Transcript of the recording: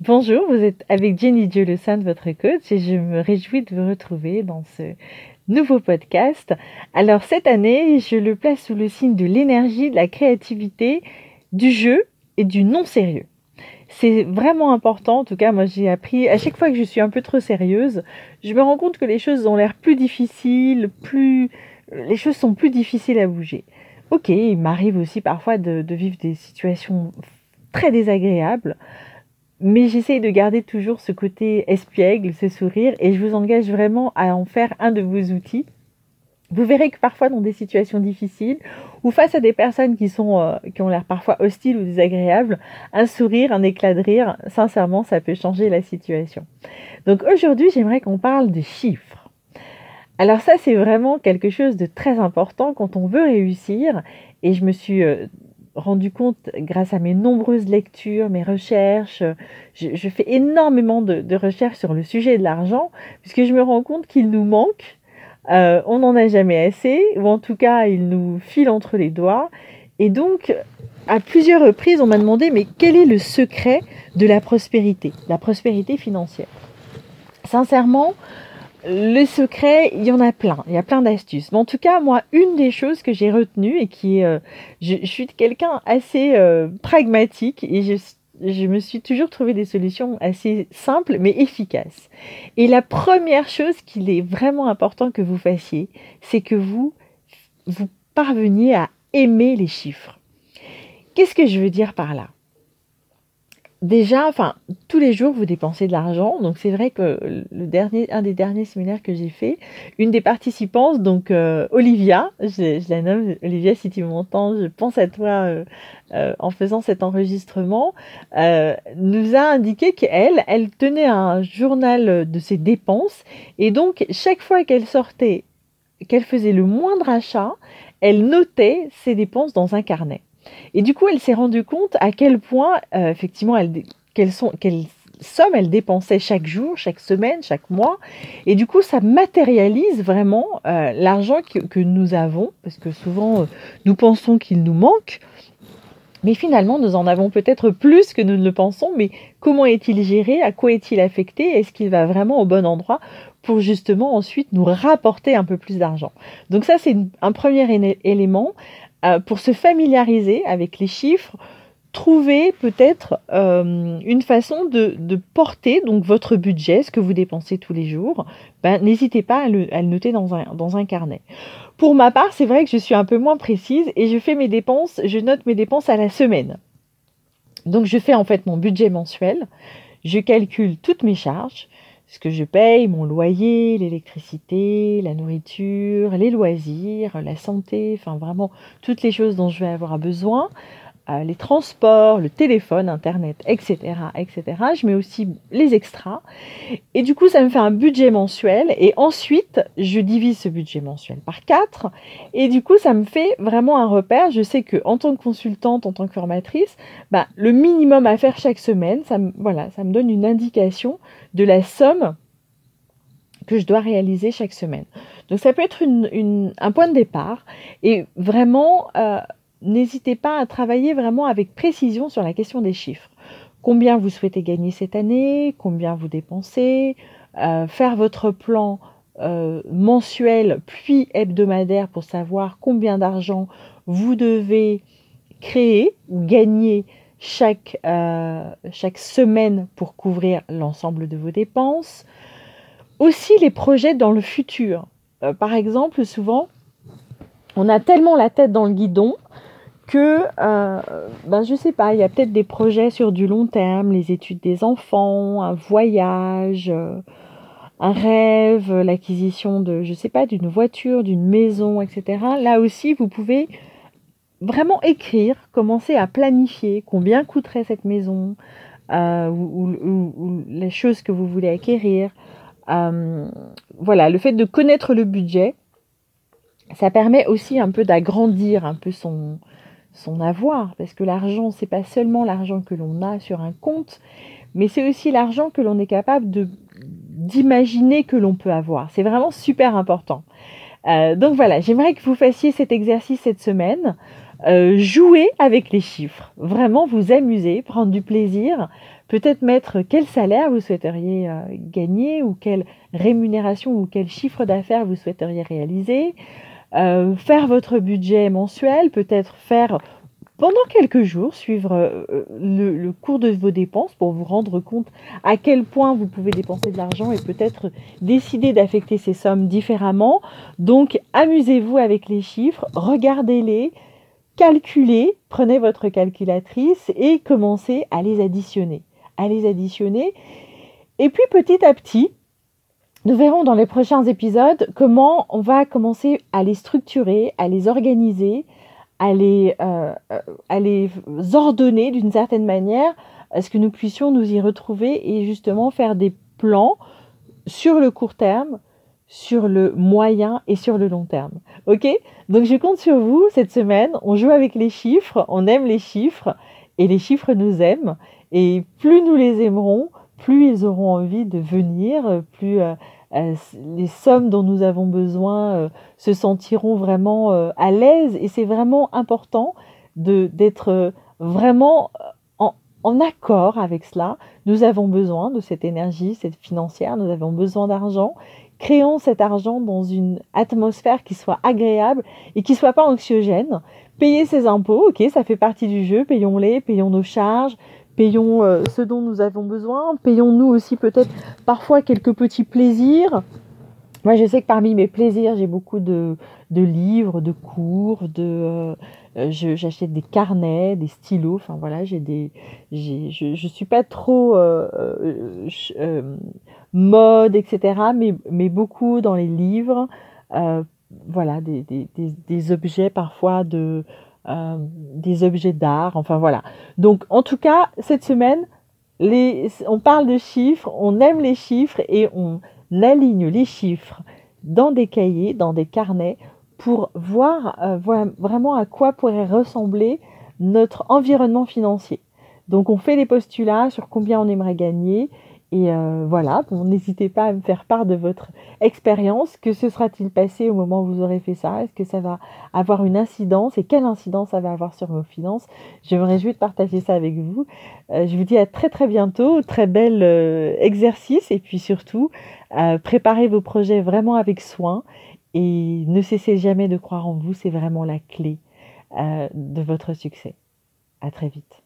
Bonjour, vous êtes avec Jenny Dieu le Saint, votre coach, et je me réjouis de vous retrouver dans ce nouveau podcast. Alors cette année, je le place sous le signe de l'énergie, de la créativité, du jeu et du non-sérieux. C'est vraiment important, en tout cas moi j'ai appris, à chaque fois que je suis un peu trop sérieuse, je me rends compte que les choses ont l'air plus difficiles, plus... les choses sont plus difficiles à bouger. Ok, il m'arrive aussi parfois de, de vivre des situations très désagréables, mais j'essaye de garder toujours ce côté espiègle, ce sourire, et je vous engage vraiment à en faire un de vos outils. Vous verrez que parfois dans des situations difficiles ou face à des personnes qui sont euh, qui ont l'air parfois hostiles ou désagréables, un sourire, un éclat de rire, sincèrement, ça peut changer la situation. Donc aujourd'hui, j'aimerais qu'on parle de chiffres. Alors ça, c'est vraiment quelque chose de très important quand on veut réussir. Et je me suis euh, rendu compte grâce à mes nombreuses lectures, mes recherches. Je, je fais énormément de, de, recherches sur le sujet de l'argent, puisque je me rends compte qu'il nous manque. Euh, on n'en a jamais assez, ou en tout cas, il nous file entre les doigts. Et donc, à plusieurs reprises, on m'a demandé, mais quel est le secret de la prospérité, la prospérité financière? Sincèrement, le secret, il y en a plein, il y a plein d'astuces. Mais en tout cas, moi, une des choses que j'ai retenues et qui est, euh, je, je, suis quelqu'un assez euh, pragmatique et je, me suis toujours trouvé des solutions assez simples mais efficaces. Et la première chose qu'il est vraiment important que vous fassiez, c'est que vous, vous parveniez à aimer les chiffres. Qu'est-ce que je veux dire par là? Déjà, enfin, tous les jours, vous dépensez de l'argent. Donc, c'est vrai que le dernier, un des derniers séminaires que j'ai fait, une des participantes, donc euh, Olivia, je, la nomme Olivia, si tu m'entends, je pense à toi euh, euh, en faisant cet enregistrement, nous a indiqué qu'elle, elle tenait un journal de ses dépenses. Et donc, chaque fois qu'elle sortait, qu'elle faisait le moindre achat, elle notait ses dépenses dans un carnet. Et du coup, elle s'est rendue compte à quel point, euh, effectivement, elle, quelles, sont, sommes elle dépensait chaque jour, chaque semaine, chaque mois. Et du coup, ça matérialise vraiment euh, l'argent que, que, nous avons, parce que souvent, euh, nous pensons qu'il nous manque. Mais finalement, nous en avons peut-être plus que nous ne le pensons, mais comment est-il géré? À quoi est-il affecté? Est-ce qu'il va vraiment au bon endroit pour justement ensuite nous rapporter un peu plus d'argent? Donc ça, c'est un premier élément. Euh, pour se familiariser avec les chiffres, trouver peut-être euh, une façon de, porter donc votre budget, ce que vous dépensez tous les jours. Ben, N'hésitez pas à le, à le, noter dans un, dans un carnet. Pour ma part, c'est vrai que je suis un peu moins précise et je fais mes dépenses, je note mes dépenses à la semaine. Donc je fais en fait mon budget mensuel, je calcule toutes mes charges, ce que je paye, mon loyer, l'électricité, la nourriture, les loisirs, la santé, enfin vraiment toutes les choses dont je vais avoir besoin, euh, les transports, le téléphone, internet, etc., etc. Je mets aussi les extras et du coup ça me fait un budget mensuel et ensuite je divise ce budget mensuel par quatre et du coup ça me fait vraiment un repère. Je sais que en tant que consultante, en tant que formatrice, bah, le minimum à faire chaque semaine, ça me, voilà, ça me donne une indication de la somme que je dois réaliser chaque semaine. Donc ça peut être un point de départ et vraiment, euh, n'hésitez pas à travailler vraiment avec précision sur la question des chiffres. Combien vous souhaitez gagner cette année, combien vous dépensez, euh, faire votre plan euh, mensuel puis hebdomadaire pour savoir combien d'argent vous devez créer ou gagner chaque, euh, chaque semaine pour couvrir l'ensemble de vos dépenses. Aussi les projets dans le futur. Par exemple, souvent, on a tellement la tête dans le guidon que, euh, ben, je sais pas, il y a peut-être des projets sur du long terme, les études des enfants, un voyage, euh, un rêve, l'acquisition de, je sais pas, d'une voiture, d'une maison, etc. Là aussi, vous pouvez vraiment écrire, commencer à planifier combien coûterait cette maison euh, ou, ou, ou, les choses que vous voulez acquérir. Euh, voilà, le fait de connaître le budget, ça permet aussi un peu d'agrandir un peu son, son avoir, parce que l'argent, c'est pas seulement l'argent que l'on a sur un compte, mais c'est aussi l'argent que l'on est capable de d'imaginer que l'on peut avoir. C'est vraiment super important. Euh, donc voilà, j'aimerais que vous fassiez cet exercice cette semaine. euh, jouer avec les chiffres, vraiment vous amuser, prendre du plaisir, peut-être mettre quel salaire vous souhaiteriez euh, gagner ou quelle rémunération ou quel chiffre d'affaires vous souhaiteriez réaliser, euh, faire votre budget mensuel, peut-être faire pendant quelques jours, suivre le, le, cours de vos dépenses pour vous rendre compte à quel point vous pouvez dépenser de l'argent et peut-être décider d'affecter ces sommes différemment. Donc, amusez-vous avec les chiffres, regardez-les, calculez, prenez votre calculatrice et commencez à les additionner. À les additionner. Et puis petit à petit, nous verrons dans les prochains épisodes comment on va commencer à les structurer, à les organiser, à les, euh, à les ordonner d'une certaine manière, à ce que nous puissions nous y retrouver et justement faire des plans sur le court terme, sur le moyen et sur le long terme. Ok? Donc je compte sur vous cette semaine. On joue avec les chiffres, on aime les chiffres et les chiffres nous aiment. Et plus nous les aimerons, plus ils auront envie de venir, plus euh, euh, les sommes dont nous avons besoin euh, se sentiront vraiment à l'aise. Et c'est vraiment important d'être vraiment en, accord avec cela. Nous avons besoin de cette énergie, cette financière, nous avons besoin d'argent créons cet argent dans une atmosphère qui soit agréable et qui soit pas anxiogène. Payez ses impôts, ok, ça fait partie du jeu, payons-les, payons nos charges, payons euh, ce dont nous avons besoin, payons-nous aussi peut-être parfois quelques petits plaisirs. Moi, je sais que parmi mes plaisirs, j'ai beaucoup de, livres, de cours, de, euh, j'achète des carnets, des stylos. Enfin voilà, j'ai des, je, je suis pas trop euh, euh mode, etc. Mais, beaucoup dans les livres, euh, voilà, des, des, objets parfois de, euh, des objets d'art, enfin voilà. Donc en tout cas, cette semaine, les, on parle de chiffres, on aime les chiffres et on aligne les chiffres dans des cahiers, dans des carnets, pour voir euh, vraiment à quoi pourrait ressembler notre environnement financier. Donc on fait les postulats sur combien on aimerait gagner et euh, voilà, n'hésitez pas à me faire part de votre expérience. Que se sera-t-il passé au moment où vous aurez fait ça? Est-ce que ça va avoir une incidence? Et quelle incidence ça va avoir sur vos finances? Je me réjouis de partager ça avec vous. Euh, je vous dis à très très bientôt. Très bel euh, exercice. Et puis surtout, préparez vos projets vraiment avec soin. Et ne cessez jamais de croire en vous. C'est vraiment la clé de votre succès. À très vite.